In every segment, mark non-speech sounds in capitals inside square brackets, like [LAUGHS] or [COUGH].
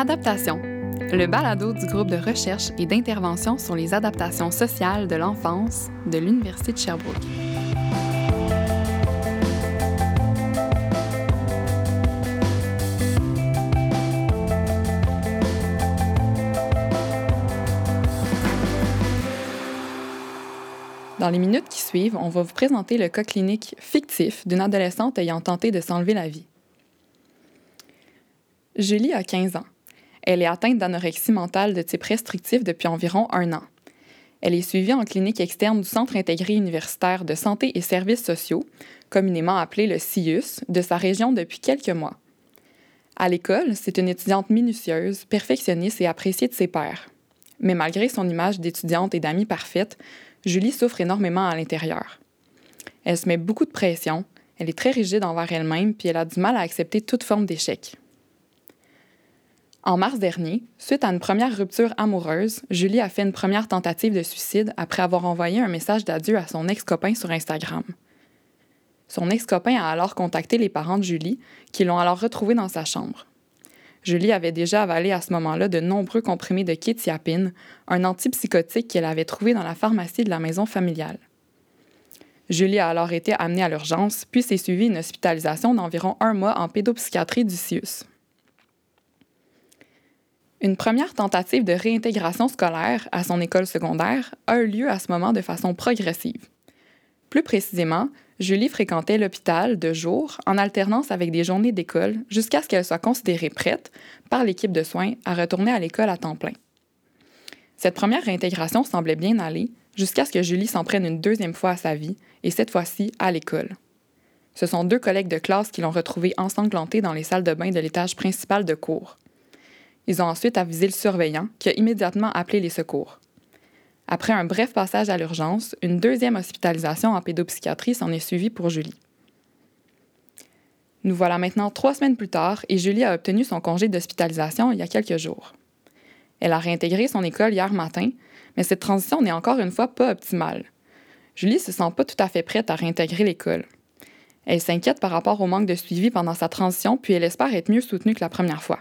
Adaptation, le balado du groupe de recherche et d'intervention sur les adaptations sociales de l'enfance de l'Université de Sherbrooke. Dans les minutes qui suivent, on va vous présenter le cas clinique fictif d'une adolescente ayant tenté de s'enlever la vie. Julie a 15 ans. Elle est atteinte d'anorexie mentale de type restrictif depuis environ un an. Elle est suivie en clinique externe du Centre intégré universitaire de santé et services sociaux, communément appelé le CIUS, de sa région depuis quelques mois. À l'école, c'est une étudiante minutieuse, perfectionniste et appréciée de ses pairs. Mais malgré son image d'étudiante et d'amie parfaite, Julie souffre énormément à l'intérieur. Elle se met beaucoup de pression, elle est très rigide envers elle-même, puis elle a du mal à accepter toute forme d'échec. En mars dernier, suite à une première rupture amoureuse, Julie a fait une première tentative de suicide après avoir envoyé un message d'adieu à son ex-copain sur Instagram. Son ex-copain a alors contacté les parents de Julie, qui l'ont alors retrouvée dans sa chambre. Julie avait déjà avalé à ce moment-là de nombreux comprimés de kétiapine, un antipsychotique qu'elle avait trouvé dans la pharmacie de la maison familiale. Julie a alors été amenée à l'urgence, puis s'est suivie une hospitalisation d'environ un mois en pédopsychiatrie du CIUS. Une première tentative de réintégration scolaire à son école secondaire a eu lieu à ce moment de façon progressive. Plus précisément, Julie fréquentait l'hôpital de jour en alternance avec des journées d'école jusqu'à ce qu'elle soit considérée prête par l'équipe de soins à retourner à l'école à temps plein. Cette première réintégration semblait bien aller jusqu'à ce que Julie s'en prenne une deuxième fois à sa vie, et cette fois-ci à l'école. Ce sont deux collègues de classe qui l'ont retrouvée ensanglantée dans les salles de bain de l'étage principal de cours. Ils ont ensuite avisé le surveillant, qui a immédiatement appelé les secours. Après un bref passage à l'urgence, une deuxième hospitalisation en pédopsychiatrie s'en est suivie pour Julie. Nous voilà maintenant trois semaines plus tard et Julie a obtenu son congé d'hospitalisation il y a quelques jours. Elle a réintégré son école hier matin, mais cette transition n'est encore une fois pas optimale. Julie se sent pas tout à fait prête à réintégrer l'école. Elle s'inquiète par rapport au manque de suivi pendant sa transition, puis elle espère être mieux soutenue que la première fois.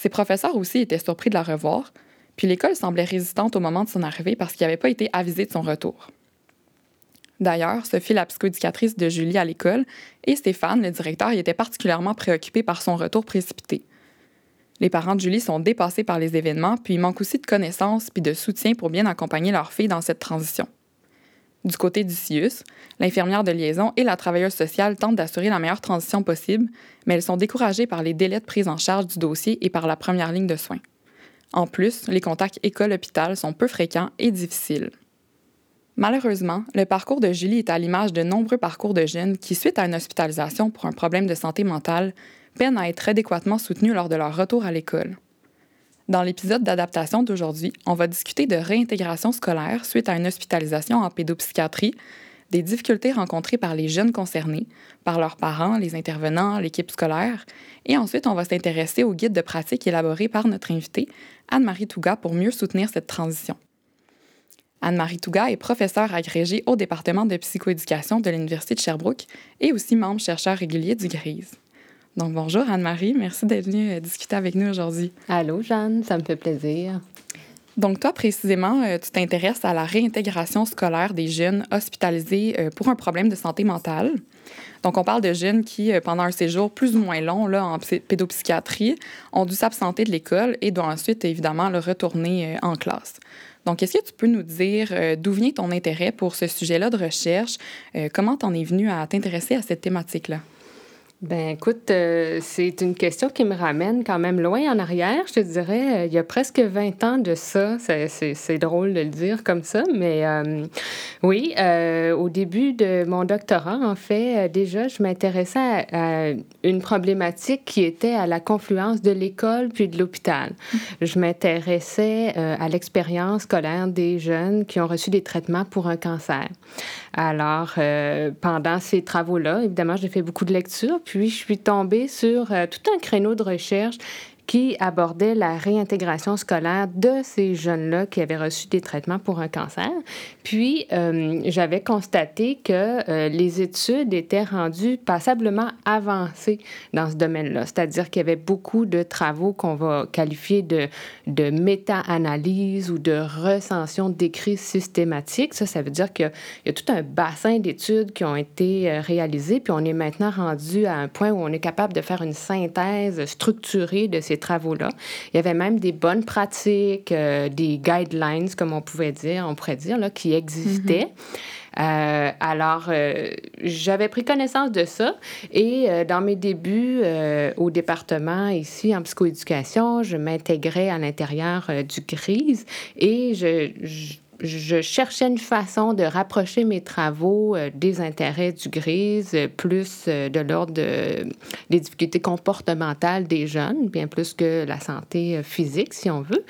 Ses professeurs aussi étaient surpris de la revoir, puis l'école semblait résistante au moment de son arrivée parce qu'il n'avait pas été avisé de son retour. D'ailleurs, Sophie, la psychoéducatrice de Julie à l'école, et Stéphane, le directeur, y étaient particulièrement préoccupés par son retour précipité. Les parents de Julie sont dépassés par les événements, puis il manque aussi de connaissances puis de soutien pour bien accompagner leur fille dans cette transition. Du côté du CIUS, l'infirmière de liaison et la travailleuse sociale tentent d'assurer la meilleure transition possible, mais elles sont découragées par les délais de prise en charge du dossier et par la première ligne de soins. En plus, les contacts école-hôpital sont peu fréquents et difficiles. Malheureusement, le parcours de Julie est à l'image de nombreux parcours de jeunes qui, suite à une hospitalisation pour un problème de santé mentale, peinent à être adéquatement soutenus lors de leur retour à l'école. Dans l'épisode d'adaptation d'aujourd'hui, on va discuter de réintégration scolaire suite à une hospitalisation en pédopsychiatrie, des difficultés rencontrées par les jeunes concernés, par leurs parents, les intervenants, l'équipe scolaire, et ensuite on va s'intéresser au guide de pratique élaboré par notre invitée, Anne-Marie Touga, pour mieux soutenir cette transition. Anne-Marie Touga est professeure agrégée au département de psychoéducation de l'Université de Sherbrooke et aussi membre chercheur régulier du GRISE. Donc, bonjour Anne-Marie, merci d'être venue euh, discuter avec nous aujourd'hui. Allô, Jeanne, ça me fait plaisir. Donc, toi, précisément, euh, tu t'intéresses à la réintégration scolaire des jeunes hospitalisés euh, pour un problème de santé mentale. Donc, on parle de jeunes qui, pendant un séjour plus ou moins long là, en pédopsychiatrie, ont dû s'absenter de l'école et doivent ensuite, évidemment, le retourner en classe. Donc, est-ce que tu peux nous dire d'où vient ton intérêt pour ce sujet-là de recherche? comment t'en es venu à t'intéresser à cette thématique-là? Ben écoute, euh, c'est une question qui me ramène quand même loin en arrière, je te dirais. Euh, il y a presque 20 ans de ça. C'est drôle de le dire comme ça, mais euh, oui, au début de mon doctorat, en fait, déjà, je m'intéressais à, une problématique qui était à la confluence de l'école puis de l'hôpital. Je m'intéressais à l'expérience scolaire des jeunes qui ont reçu des traitements pour un cancer. Alors, pendant ces travaux-là, évidemment, j'ai fait beaucoup de lectures puis je suis tombée sur euh, tout un créneau de recherche qui abordait la réintégration scolaire de ces jeunes-là qui avaient reçu des traitements pour un cancer. Puis, euh, j'avais constaté que euh, les études étaient rendues passablement avancées dans ce domaine-là, c'est-à-dire qu'il y avait beaucoup de travaux qu'on va qualifier de, de méta-analyse ou de recension d'écrits systématiques. Ça, ça veut dire qu'il y a tout un bassin d'études qui ont été euh, réalisées, puis on est maintenant rendu à un point où on est capable de faire une synthèse structurée de ces travaux-là. Il y avait même des bonnes pratiques, euh, des guidelines, comme on pouvait dire, on pourrait dire, là, qui existaient. Mm-hmm. Euh, alors, euh, j'avais pris connaissance de ça et dans mes débuts au département ici en psychoéducation, je m'intégrais à l'intérieur du GRISE et je je cherchais une façon de rapprocher mes travaux euh, des intérêts du grise, euh, plus euh, de l'ordre des difficultés comportementales des jeunes, bien plus que la santé physique, si on veut.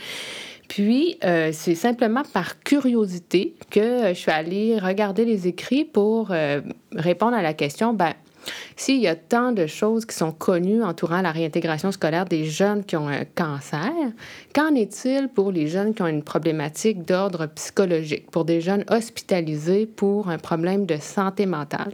Puis, c'est simplement par curiosité que je suis allée regarder les écrits pour répondre à la question, ben, s'il y a tant de choses qui sont connues entourant la réintégration scolaire des jeunes qui ont un cancer, qu'en est-il pour les jeunes qui ont une problématique d'ordre psychologique, pour des jeunes hospitalisés pour un problème de santé mentale?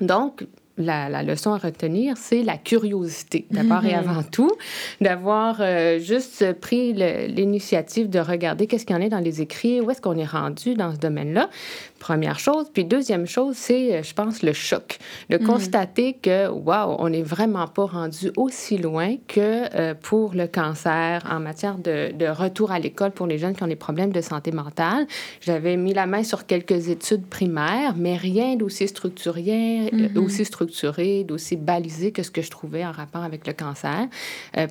Donc, la, leçon à retenir, c'est la curiosité, d'abord et avant tout, d'avoir euh, juste pris l'initiative de regarder qu'est-ce qu'il y en a dans les écrits, où est-ce qu'on est rendu dans ce domaine-là, Première chose. Puis deuxième chose, c'est, euh, je pense, le choc. De mm. constater que, waouh, on n'est vraiment pas rendu aussi loin que euh, pour le cancer en matière de, de retour à l'école pour les jeunes qui ont des problèmes de santé mentale. J'avais mis la main sur quelques études primaires, mais rien d'aussi structuré, euh, mm-hmm. aussi structuré, d'aussi balisé que ce que je trouvais en rapport avec le cancer.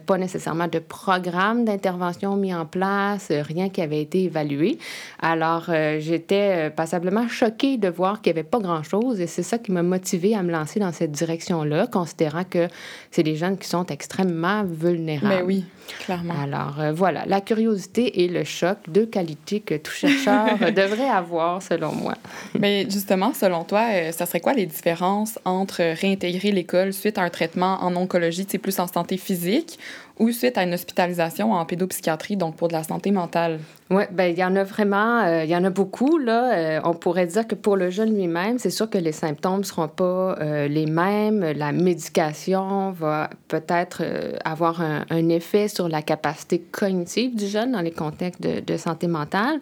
pas nécessairement de programme d'intervention mis en place, rien qui avait été évalué. Alors, j'étais passablement choquée de voir qu'il n'y avait pas grand-chose et c'est ça qui m'a motivée à me lancer dans cette direction-là, considérant que c'est des jeunes qui sont extrêmement vulnérables. Mais ben oui, clairement. Alors euh, voilà, la curiosité et le choc, deux qualités que tout chercheur [LAUGHS] devrait avoir, selon moi. Mais justement, selon toi, euh, ça serait quoi les différences entre réintégrer l'école suite à un traitement en oncologie, c'est plus en santé physique, ou suite à une hospitalisation en pédopsychiatrie, donc pour de la santé mentale? Oui, bien, il y en a vraiment, euh, il y en a beaucoup, là. Euh, on pourrait dire que pour le jeune lui-même, c'est sûr que les symptômes ne seront pas euh, les mêmes. La médication va peut-être avoir un, un, effet sur la capacité cognitive du jeune dans les contextes de, de santé mentale.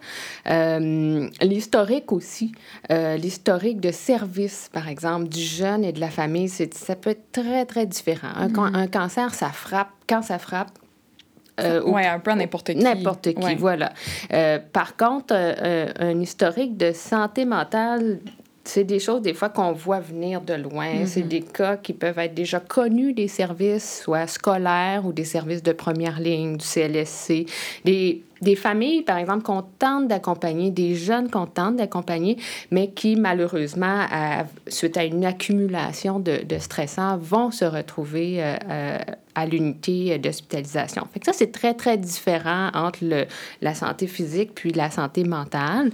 L'historique aussi, l'historique de service, par exemple, du jeune et de la famille, ça peut être très, très différent. Un, mm-hmm. un cancer, ça frappe quand ça frappe, euh, oui, un peu n'importe qui. N'importe qui, voilà. Euh, par contre, euh, un historique de santé mentale, c'est des choses des fois qu'on voit venir de loin. C'est mm-hmm. des cas qui peuvent être déjà connus des services, soit scolaires ou des services de première ligne, du CLSC. Des des familles, par exemple, qu'on tente d'accompagner, des jeunes qu'on tente d'accompagner, mais qui, malheureusement, suite à une accumulation de, stressants, vont se retrouver euh, euh, à l'unité d'hospitalisation. Ça, c'est très, très différent entre la santé physique puis la santé mentale.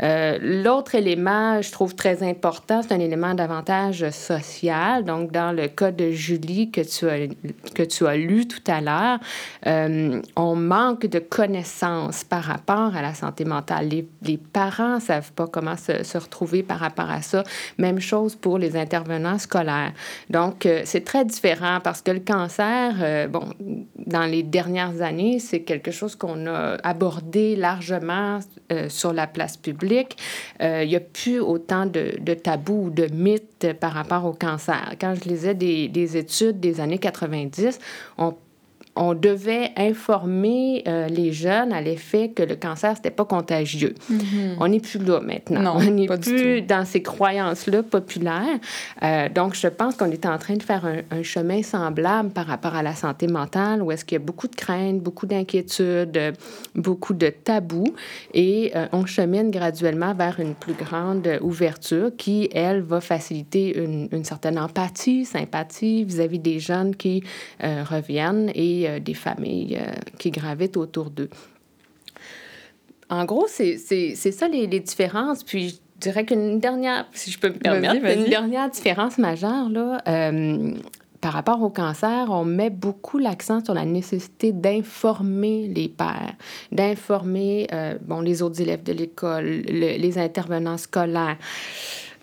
Euh, l'autre élément, je trouve très important, c'est un élément davantage social. Donc, dans le cas de Julie que tu as lu tout à l'heure, on manque de connaissances par rapport à la santé mentale. Les, parents ne savent pas comment se, retrouver par rapport à ça. Même chose pour les intervenants scolaires. Donc, euh, c'est très différent parce que le cancer, euh, bon, dans les dernières années, c'est quelque chose qu'on a abordé largement euh, sur la place publique. Il n'y a plus autant de, de tabous ou de mythes par rapport au cancer. Quand je lisais des, des études des années 90, on on devait informer euh, les jeunes à l'effet que le cancer, c'était pas contagieux. Mm-hmm. On n'est plus là maintenant. on n'est plus dans ces croyances-là populaires. Euh, donc, je pense qu'on est en train de faire un, chemin semblable par rapport à la santé mentale, où est-ce qu'il y a beaucoup de craintes, beaucoup d'inquiétudes, beaucoup de tabous, et euh, on chemine graduellement vers une plus grande ouverture qui, elle, va faciliter une, une certaine empathie, sympathie vis-à-vis -vis des jeunes qui reviennent et euh, des familles euh, qui gravitent autour d'eux. En gros, c'est ça les, les, différences. Puis je dirais qu'une dernière, si je peux me permettre, une dernière différence majeure, là, euh, par rapport au cancer, on met beaucoup l'accent sur la nécessité d'informer les pères, d'informer bon, les autres élèves de l'école, les intervenants scolaires.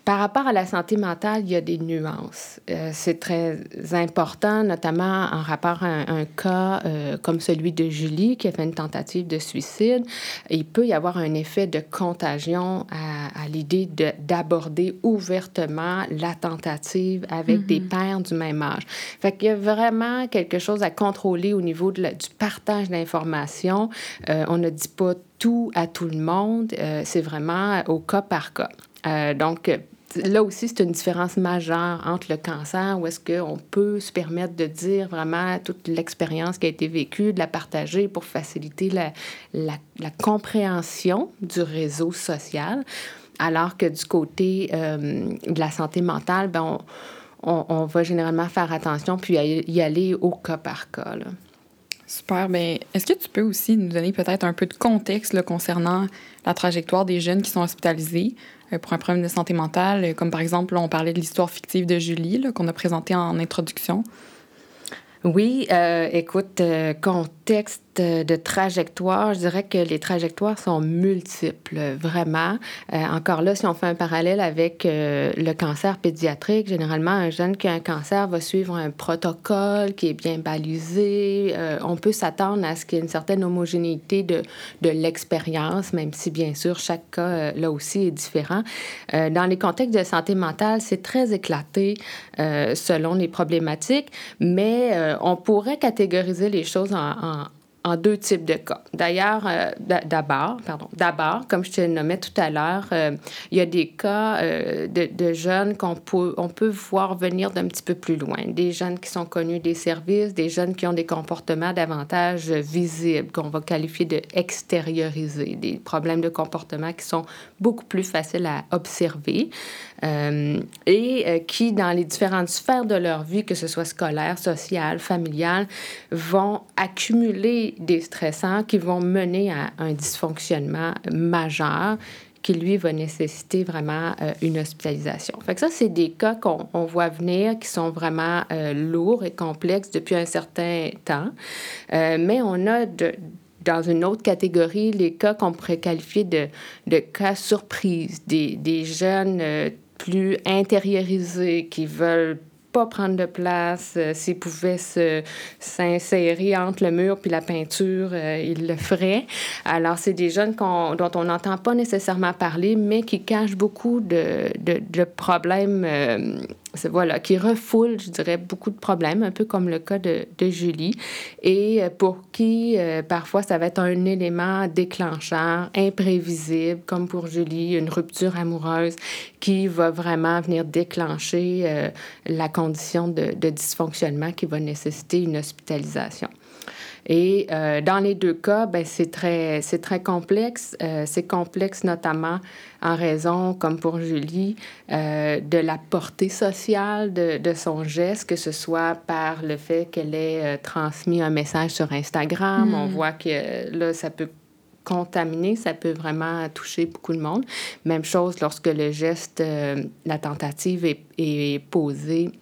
Par rapport à la santé mentale, il y a des nuances. Euh, c'est très important, notamment en rapport à un, cas euh, comme celui de Julie qui a fait une tentative de suicide. Il peut y avoir un effet de contagion à, l'idée d'aborder ouvertement la tentative avec des mm-hmm. pères du même âge. Fait qu'il y a vraiment quelque chose à contrôler au niveau du partage d'informations. Euh, on ne dit pas tout à tout le monde, c'est vraiment au cas par cas. Donc, là aussi, c'est une différence majeure entre le cancer, où est-ce qu'on peut se permettre de dire vraiment toute l'expérience qui a été vécue, de la partager pour faciliter la, la, compréhension du réseau social, alors que du côté euh, de la santé mentale, ben on, on, va généralement faire attention puis y aller au cas par cas. Super. Bien, est-ce que tu peux aussi nous donner peut-être un peu de contexte concernant la trajectoire des jeunes qui sont hospitalisés? euh, pour un problème de santé mentale? Comme par exemple, on parlait de l'histoire fictive de Julie qu'on a présentée en introduction. Oui, euh, écoute, euh, contexte de trajectoire, je dirais que les trajectoires sont multiples, vraiment. Euh, encore là, si on fait un parallèle avec euh, le cancer pédiatrique, généralement, un jeune qui a un cancer va suivre un protocole qui est bien balisé. Euh, on peut s'attendre à ce qu'il y ait une certaine homogénéité de, de l'expérience, même si, bien sûr, chaque cas, là aussi, est différent. dans les contextes de santé mentale, c'est très éclaté selon les problématiques, mais on pourrait catégoriser les choses en en deux types de cas. D'ailleurs, euh, d'abord, pardon, d'abord, comme je te le nommais tout à l'heure, euh, il y a des cas euh, de, de, jeunes qu'on peut, on peut voir venir d'un petit peu plus loin. Des jeunes qui sont connus des services, des jeunes qui ont des comportements davantage visibles, qu'on va qualifier de extériorisés, des problèmes de comportement qui sont beaucoup plus faciles à observer et qui, dans les différentes sphères de leur vie, que ce soit scolaire, sociale, familiale, vont accumuler des stressants qui vont mener à un dysfonctionnement majeur qui, lui, va nécessiter vraiment euh, une hospitalisation. Fait que ça, c'est des cas qu'on voit venir qui sont vraiment euh, lourds et complexes depuis un certain temps. Euh, mais on a de, dans une autre catégorie les cas qu'on pourrait qualifier de, de cas surprises, des, des jeunes plus intériorisés qui veulent pas prendre de place. Euh, s'il pouvait se, s'insérer entre le mur puis la peinture, euh, il le ferait. Alors, c'est des jeunes dont on n'entend pas nécessairement parler, mais qui cachent beaucoup de, de, de problèmes euh, voilà, qui refoule, je dirais, beaucoup de problèmes, un peu comme le cas de, Julie, et euh, pour qui euh, parfois ça va être un élément déclencheur, imprévisible, comme pour Julie, une rupture amoureuse qui va vraiment venir déclencher euh, la condition de dysfonctionnement qui va nécessiter une hospitalisation. Et euh, dans les deux cas, ben, c'est très, très complexe. Euh, c'est complexe notamment en raison, comme pour Julie, euh, de la portée sociale de, de, son geste, que ce soit par le fait qu'elle ait transmis un message sur Instagram. On hmm. voit que là, ça peut contaminer, ça peut vraiment toucher beaucoup de monde. Même chose lorsque le geste, la tentative est, est posée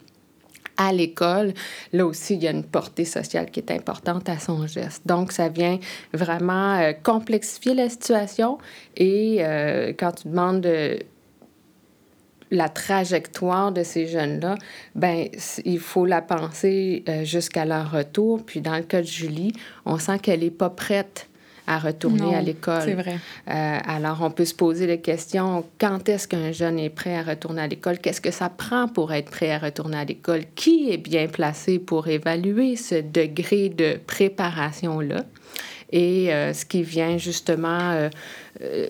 à l'école, là aussi, il y a une portée sociale qui est importante à son geste. Donc, ça vient vraiment euh, complexifier la situation et euh, quand tu demandes la trajectoire de ces jeunes-là, ben il faut la penser euh, jusqu'à leur retour. Puis dans le cas de Julie, on sent qu'elle n'est pas prête à retourner à l'école. C'est vrai. Euh, alors, on peut se poser la question quand est-ce qu'un jeune est prêt à retourner à l'école? Qu'est-ce que ça prend pour être prêt à retourner à l'école? Qui est bien placé pour évaluer ce degré de préparation-là? Et euh, ce qui vient justement euh,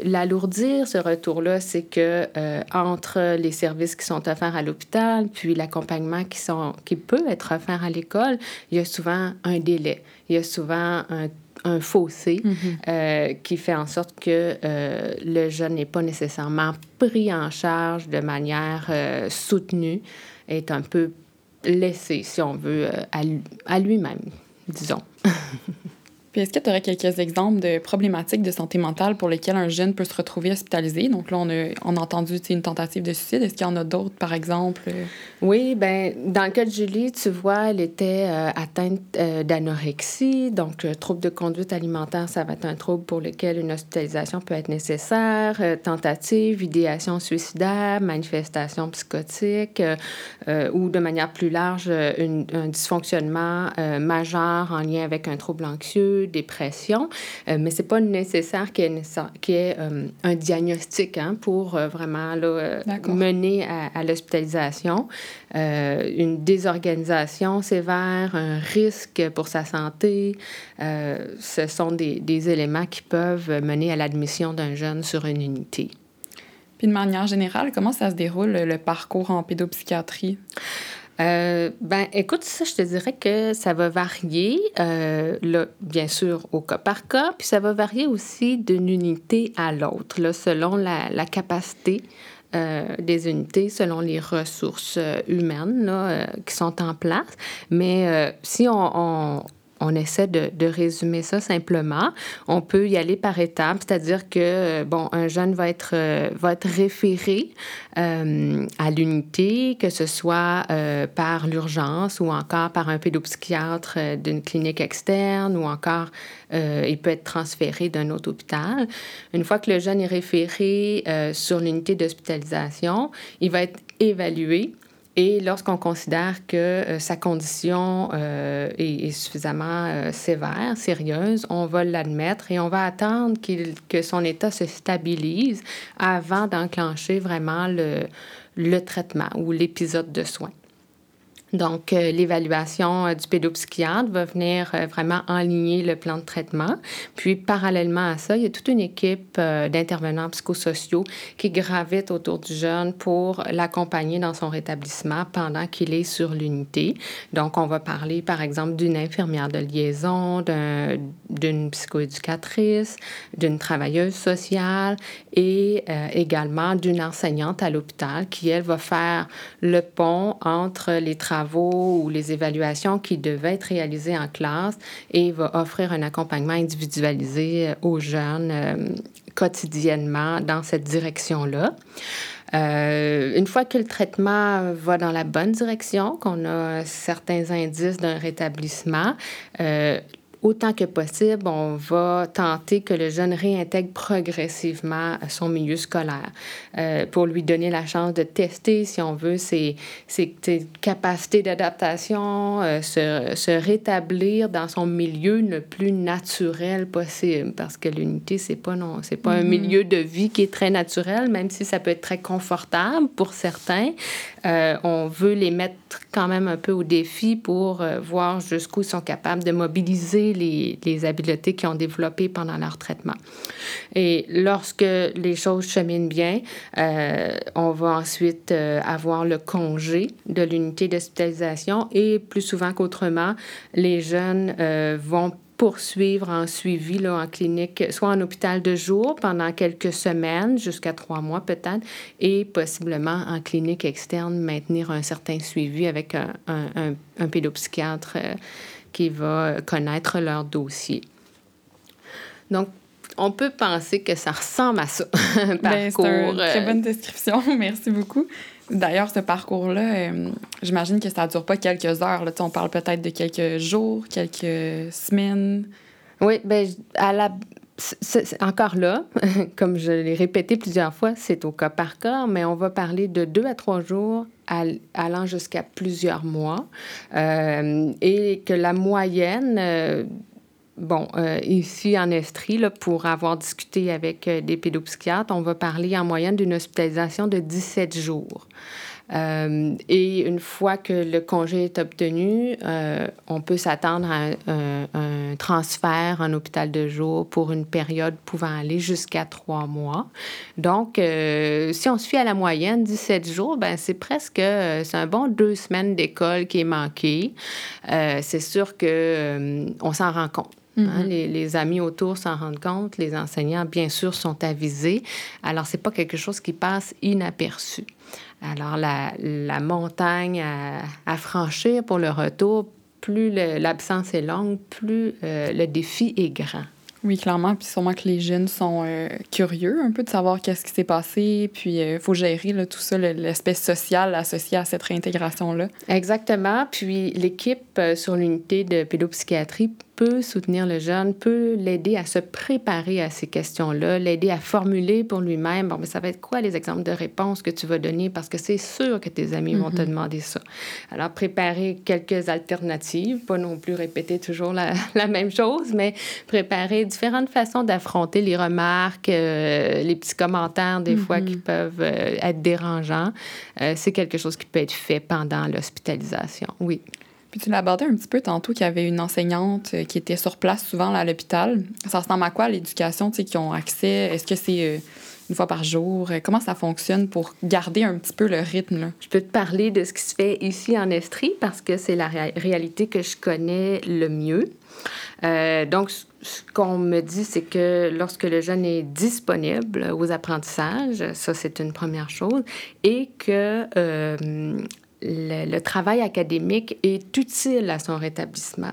l'alourdir, ce retour-là, c'est que entre les services qui sont offerts à l'hôpital, puis l'accompagnement qui, sont, qui peut être offert à l'école, il y a souvent un délai. Il y a souvent un un fossé mhm. euh, qui fait en sorte que euh, le jeune n'est pas nécessairement pris en charge de manière euh, soutenue, est un peu laissé, si on veut, à, lui-même, disons. [LAUGHS] Puis est-ce que tu aurais quelques exemples de problématiques de santé mentale pour lesquelles un jeune peut se retrouver hospitalisé? Donc là, on a, on a entendu une tentative de suicide. Est-ce qu'il y en a d'autres, par exemple? Oui, ben dans le cas de Julie, tu vois, elle était euh, atteinte euh, d'anorexie. Donc, euh, trouble de conduite alimentaire, ça va être un trouble pour lequel une hospitalisation peut être nécessaire. tentative, idéation suicidaire, manifestation psychotique ou de manière plus large, un dysfonctionnement majeur en lien avec un trouble anxieux dépression, euh, mais c'est pas nécessaire qu'il y ait, euh, un diagnostic hein, pour euh, vraiment là, mener à, l'hospitalisation. une désorganisation sévère, un risque pour sa santé, ce sont des, des éléments qui peuvent mener à l'admission d'un jeune sur une unité. Puis de manière générale, comment ça se déroule le parcours en pédopsychiatrie? Euh, ben, écoute, ça, je te dirais que ça va varier, euh, là, bien sûr, au cas par cas, puis ça va varier aussi d'une unité à l'autre, là, selon la, la capacité euh, des unités selon les ressources humaines là, qui sont en place. Mais si on, on essaie de, résumer ça simplement. On peut y aller par étapes, c'est-à-dire que, euh, bon, un jeune va être, euh, référé euh, à l'unité, que ce soit par l'urgence ou encore par un pédopsychiatre d'une clinique externe ou encore il peut être transféré d'un autre hôpital. Une fois que le jeune est référé sur l'unité d'hospitalisation, il va être évalué et lorsqu'on considère que euh, sa condition euh, est, suffisamment euh, sévère, sérieuse, on va l'admettre et on va attendre que son état se stabilise avant d'enclencher vraiment le, le traitement ou l'épisode de soins. Donc, euh, l'évaluation euh, du pédopsychiatre va venir euh, vraiment enligner le plan de traitement. Puis, parallèlement à ça, il y a toute une équipe d'intervenants psychosociaux qui gravitent autour du jeune pour l'accompagner dans son rétablissement pendant qu'il est sur l'unité. Donc, on va parler, par exemple, d'une infirmière de liaison, d'une psychoéducatrice, d'une travailleuse sociale et également d'une enseignante à l'hôpital qui, elle, va faire le pont entre les travailleurs ou les évaluations qui devaient être réalisées en classe et va offrir un accompagnement individualisé euh, aux jeunes euh, quotidiennement dans cette direction-là. Euh, une fois que le traitement va dans la bonne direction, qu'on a certains indices d'un rétablissement, autant que possible, on va tenter que le jeune réintègre progressivement son milieu scolaire euh, pour lui donner la chance de tester, si on veut, ses, ses, capacités d'adaptation, euh, se, se, rétablir dans son milieu le plus naturel possible. Parce que l'unité, c'est pas, non, c'est pas un mm-hmm. milieu de vie qui est très naturel, même si ça peut être très confortable pour certains. Euh, on veut les mettre quand même un peu au défi pour voir jusqu'où ils sont capables de mobiliser les, habiletés qu'ils ont développées pendant leur traitement. Et lorsque les choses cheminent bien, euh, on va ensuite avoir le congé de l'unité d'hospitalisation et plus souvent qu'autrement, les jeunes vont poursuivre en suivi là, en clinique, soit en hôpital de jour pendant quelques semaines, jusqu'à trois mois peut-être, et possiblement en clinique externe, maintenir un certain suivi avec un, pédopsychiatre euh, qui va connaître leur dossier. Donc, on peut penser que ça ressemble à ça, un [LAUGHS] ben, parcours. une très euh, bonne description, [LAUGHS] merci beaucoup. D'ailleurs, ce parcours-là, euh, j'imagine que ça ne dure pas quelques heures. Là. On parle peut-être de quelques jours, quelques semaines. Oui, bien, à la... encore là, [LAUGHS] comme je l'ai répété plusieurs fois, c'est au cas par cas, mais on va parler de deux à trois jours allant jusqu'à plusieurs mois. Euh, et que la moyenne euh, Bon, euh, ici en Estrie, là, pour avoir discuté avec des pédopsychiatres, on va parler en moyenne d'une hospitalisation de 17 jours. Euh, et une fois que le congé est obtenu, on peut s'attendre à un, un, transfert en hôpital de jour pour une période pouvant aller jusqu'à trois mois. Donc, si on se fie à la moyenne, 17 jours, ben c'est presque, c'est un bon deux semaines d'école qui est manqué. c'est sûr que on s'en rend compte. Hein, mm-hmm. les, les, amis autour s'en rendent compte, les enseignants, bien sûr, sont avisés. Alors, c'est pas quelque chose qui passe inaperçu. Alors, la, la montagne à, à, franchir pour le retour plus l'absence est longue, plus euh, le défi est grand. Oui, clairement. Puis sûrement que les jeunes sont euh, curieux un peu de savoir qu'est-ce qui s'est passé. Puis il faut gérer là, tout ça, l'espèce sociale associée à cette réintégration-là. Exactement. Puis l'équipe sur l'unité de pédopsychiatrie peut soutenir le jeune, peut l'aider à se préparer à ces questions-là, l'aider à formuler pour lui-même, bon, mais ça va être quoi les exemples de réponses que tu vas donner? Parce que c'est sûr que tes amis vont te mhm. demander ça. Alors, préparer quelques alternatives, pas non plus répéter toujours la, [LAUGHS] la même chose, mais préparer différentes façons d'affronter les remarques, euh, les petits commentaires des fois qui mhm. peuvent euh, être dérangeants. Euh, c'est quelque chose qui peut être fait pendant l'hospitalisation, oui. Puis tu abordé un petit peu tantôt qu'il y avait une enseignante euh, qui était sur place souvent à l'hôpital. Ça ressemble à quoi l'éducation, tu sais, qui ont accès? Est-ce que c'est euh, une fois par jour? Comment ça fonctionne pour garder un petit peu le rythme? Là? Je peux te parler de ce qui se fait ici en Estrie parce que c'est la réalité que je connais le mieux. Euh, donc, ce qu'on me dit, c'est que lorsque le jeune est disponible aux apprentissages, ça c'est une première chose, et que le, travail académique est utile à son rétablissement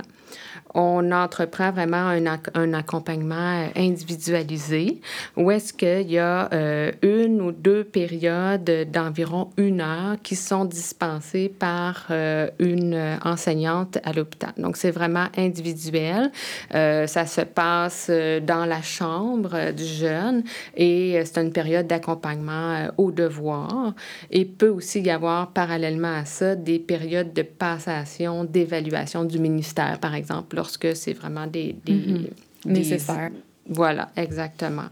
on entreprend vraiment un, accompagnement individualisé où est-ce qu'il y a euh, une ou deux périodes d'environ une heure qui sont dispensées par euh, une enseignante à l'hôpital. Donc, c'est vraiment individuel. Euh, ça se passe dans la chambre du jeune et c'est une période d'accompagnement au devoir. Et peut aussi y avoir parallèlement à ça des périodes de passation, d'évaluation du ministère, par exemple, lorsque c'est vraiment des, des, mm-hmm. nécessaires. Voilà, exactement.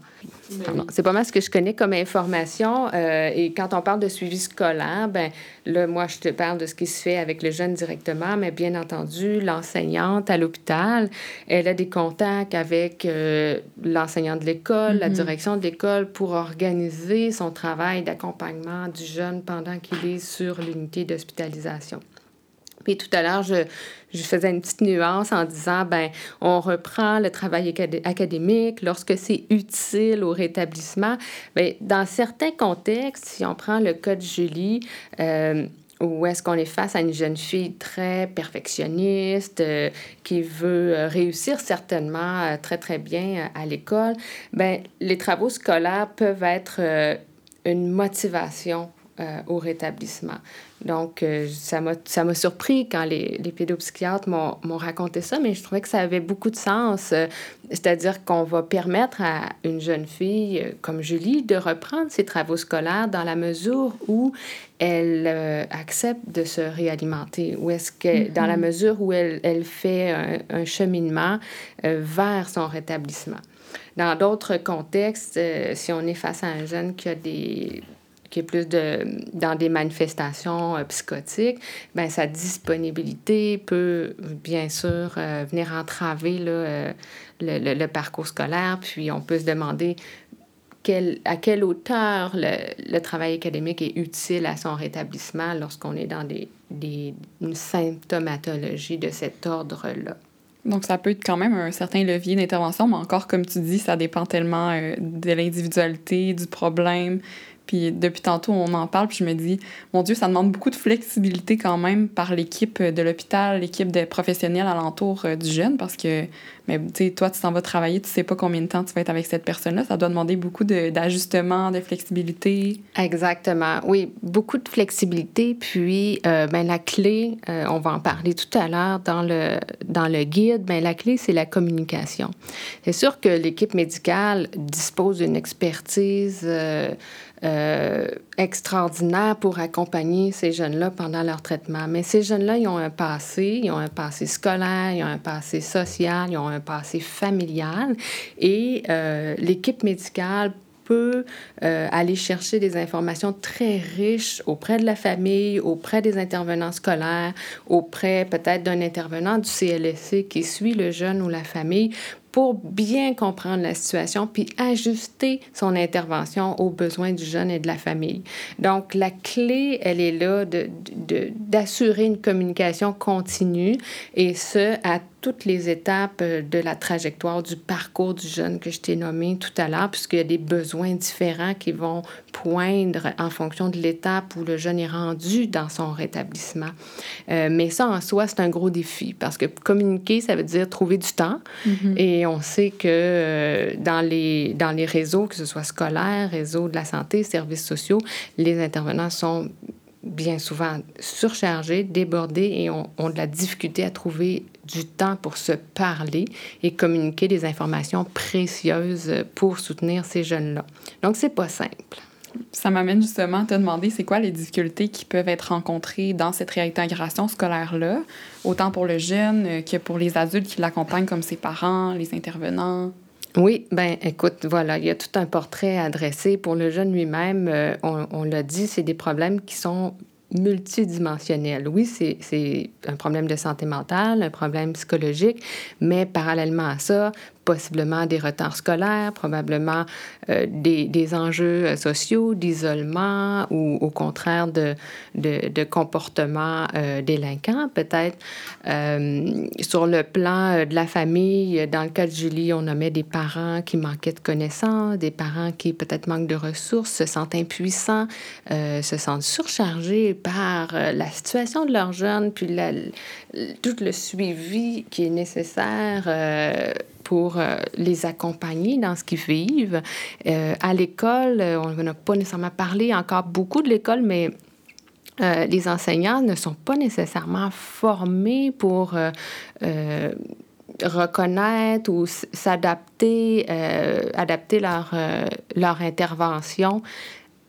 C'est pas mal ce que je connais comme information. Euh, et quand on parle de suivi scolaire, ben là, moi, je te parle de ce qui se fait avec le jeune directement, mais bien entendu, l'enseignante à l'hôpital, elle a des contacts avec euh, l'enseignant de l'école, la mm-hmm. direction de l'école pour organiser son travail d'accompagnement du jeune pendant qu'il est sur l'unité d'hospitalisation. Puis tout à l'heure, je, je, faisais une petite nuance en disant, ben, on reprend le travail académique lorsque c'est utile au rétablissement. Bien, dans certains contextes, si on prend le cas de Julie, euh, où est-ce qu'on est face à une jeune fille très perfectionniste, euh, qui veut euh, réussir certainement très, très bien à l'école, ben les travaux scolaires peuvent être une motivation au rétablissement. Donc, euh, ça m'a surpris quand les, les pédopsychiatres m'ont raconté ça, mais je trouvais que ça avait beaucoup de sens. Euh, c'est-à-dire qu'on va permettre à une jeune fille euh, comme Julie de reprendre ses travaux scolaires dans la mesure où elle accepte de se réalimenter, ou est-ce que mm-hmm. dans la mesure où elle, elle fait un, un cheminement vers son rétablissement. Dans d'autres contextes, si on est face à un jeune qui a des qui est plus de, dans des manifestations euh, psychotiques, ben sa disponibilité peut bien sûr euh, venir entraver euh, le, le, parcours scolaire. Puis on peut se demander quel, à quelle hauteur le, le, travail académique est utile à son rétablissement lorsqu'on est dans des, des, une symptomatologie de cet ordre-là. Donc, ça peut être quand même un certain levier d'intervention, mais encore, comme tu dis, ça dépend tellement de l'individualité, du problème, puis depuis tantôt, on en parle, puis je me dis, mon Dieu, ça demande beaucoup de flexibilité quand même par l'équipe de l'hôpital, l'équipe des professionnels alentour euh, du jeune, parce que, mais tu sais, toi, tu t'en vas travailler, tu sais pas combien de temps tu vas être avec cette personne-là. Ça doit demander beaucoup d'ajustement, de, flexibilité. Exactement. Oui, beaucoup de flexibilité. Puis, euh, ben, la clé, euh, on va en parler tout à l'heure dans le, dans le guide, ben, la clé, c'est la communication. C'est sûr que l'équipe médicale dispose d'une expertise. Euh, extraordinaire pour accompagner ces jeunes-là pendant leur traitement. Mais ces jeunes-là, ils ont un passé, ils ont un passé scolaire, ils ont un passé social, ils ont un passé familial. Et euh, l'équipe médicale peut euh, aller chercher des informations très riches auprès de la famille, auprès des intervenants scolaires, auprès peut-être d'un intervenant du CLSC qui suit le jeune ou la famille pour bien comprendre la situation puis ajuster son intervention aux besoins du jeune et de la famille. Donc, la clé, elle est là d'assurer de, une communication continue et ce, à toutes les étapes euh, de la trajectoire du parcours du jeune que je t'ai nommé tout à l'heure, puisqu'il y a des besoins différents qui vont poindre en fonction de l'étape où le jeune est rendu dans son rétablissement. Euh, mais ça, en soi, c'est un gros défi parce que communiquer, ça veut dire trouver du temps. Mm-hmm. Et on sait que euh, dans, les, dans les réseaux, que ce soit scolaire, réseau de la santé, services sociaux, les intervenants sont bien souvent surchargés, débordés et ont, ont, de la difficulté à trouver du temps pour se parler et communiquer des informations précieuses pour soutenir ces jeunes-là. Donc, c'est pas simple. Ça m'amène justement à te demander c'est quoi les difficultés qui peuvent être rencontrées dans cette réintégration scolaire-là, autant pour le jeune que pour les adultes qui l'accompagnent comme ses parents, les intervenants? Oui, ben écoute, voilà, il y a tout un portrait à dresser. Pour le jeune lui-même, euh, on, on l'a dit, c'est des problèmes qui sont multidimensionnels. Oui, c'est un problème de santé mentale, un problème psychologique, mais parallèlement à ça, possiblement des retards scolaires, probablement euh, des, enjeux euh, sociaux, d'isolement ou au contraire de, comportements euh, délinquants, peut-être. Sur le plan de la famille, dans le cas de Julie, on nommait des parents qui manquaient de connaissances, des parents qui peut-être manquent de ressources, se sentent impuissants, se sentent surchargés par la situation de leurs jeunes, puis tout le suivi qui est nécessaire pour euh, les accompagner dans ce qu'ils vivent. Euh, à l'école, euh, on n'a pas nécessairement parlé encore beaucoup de l'école, mais les enseignants ne sont pas nécessairement formés pour reconnaître ou s'adapter, adapter leur, leur intervention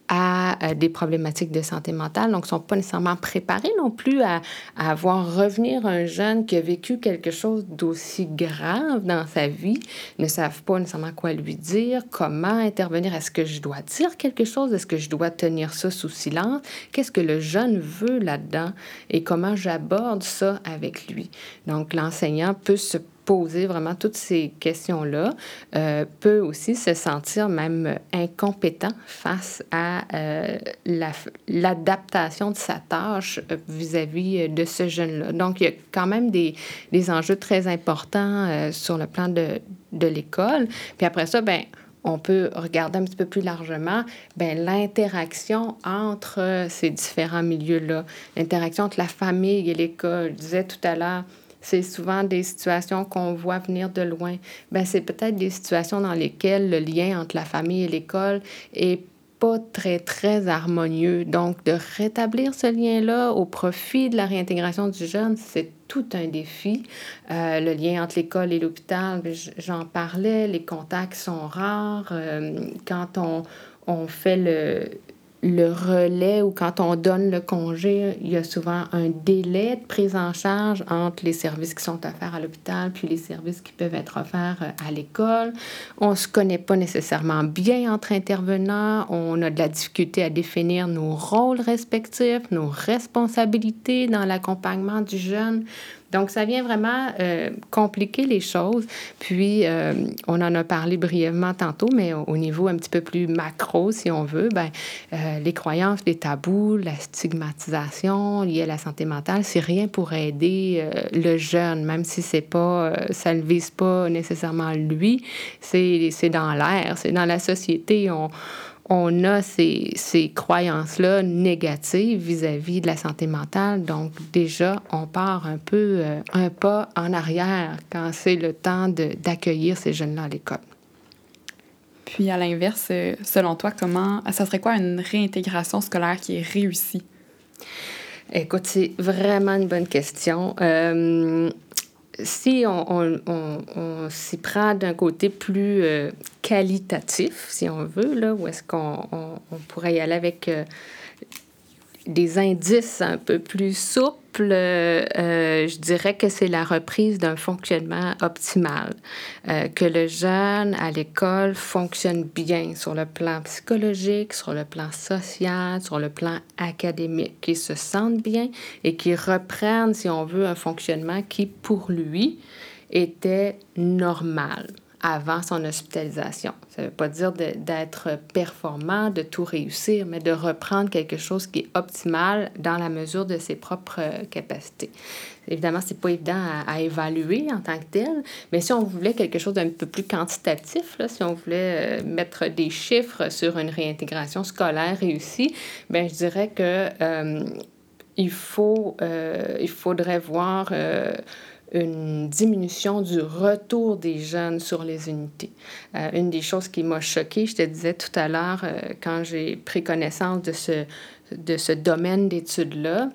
à des problématiques de santé mentale, donc ne sont pas nécessairement préparés non plus à, à, voir revenir un jeune qui a vécu quelque chose d'aussi grave dans sa vie, ne savent pas nécessairement quoi lui dire, comment intervenir, est-ce que je dois dire quelque chose, est-ce que je dois tenir ça sous silence, qu'est-ce que le jeune veut là-dedans et comment j'aborde ça avec lui. Donc l'enseignant peut se poser vraiment toutes ces questions-là, euh, peut aussi se sentir même incompétent face à euh, l'adaptation de sa tâche euh, vis-à-vis de ce jeune-là. Donc, il y a quand même des, des enjeux très importants sur le plan de, de l'école. Puis après ça, ben on peut regarder un petit peu plus largement ben, l'interaction entre ces différents milieux-là, l'interaction entre la famille et l'école. Je disais tout à l'heure, c'est souvent des situations qu'on voit venir de loin. Ben, c'est peut-être des situations dans lesquelles le lien entre la famille et l'école est pas très, très harmonieux. Donc, de rétablir ce lien-là au profit de la réintégration du jeune, c'est tout un défi. Euh, le lien entre l'école et l'hôpital, ben, j'en parlais, les contacts sont rares. Euh, quand on, on fait le, le relais ou quand on donne le congé, il y a souvent un délai de prise en charge entre les services qui sont offerts à l'hôpital puis les services qui peuvent être offerts euh, à l'école. On ne se connaît pas nécessairement bien entre intervenants. On a de la difficulté à définir nos rôles respectifs, nos responsabilités dans l'accompagnement du jeune. Donc, ça vient vraiment euh, compliquer les choses. Puis, euh, on en a parlé brièvement tantôt, mais au, niveau un petit peu plus macro, si on veut, ben, euh, les croyances, les tabous, la stigmatisation liée à la santé mentale, c'est rien pour aider le jeune, même si c'est pas, ça ne vise pas nécessairement lui, c'est dans l'air, c'est dans la société. On a ces, ces croyances-là négatives vis-à-vis de la santé mentale. Donc, déjà, on part un peu euh, un pas en arrière quand c'est le temps d'accueillir ces jeunes-là à l'école. Puis, à l'inverse, euh, selon toi, comment, ça serait quoi une réintégration scolaire qui est réussie? Écoute, c'est vraiment une bonne question. Euh, si on, on, s'y prend d'un côté plus euh, qualitatif, si on veut, là, où est-ce qu'on pourrait y aller avec euh, des indices un peu plus souples, euh, je dirais que c'est la reprise d'un fonctionnement optimal, euh, que le jeune à l'école fonctionne bien sur le plan psychologique, sur le plan social, sur le plan académique, qu'il se sente bien et qu'il reprenne, si on veut, un fonctionnement qui, pour lui, était normal avant son hospitalisation. Ça ne veut pas dire d'être performant, de tout réussir, mais de reprendre quelque chose qui est optimal dans la mesure de ses propres capacités. Évidemment, ce n'est pas évident à, évaluer en tant que tel, mais si on voulait quelque chose d'un peu plus quantitatif, là, si on voulait euh, mettre des chiffres sur une réintégration scolaire réussie, bien, je dirais que euh, euh, faudrait voir une diminution du retour des jeunes sur les unités. une des choses qui m'a choquée, je te disais tout à l'heure, quand j'ai pris connaissance de ce, de ce domaine d'études-là,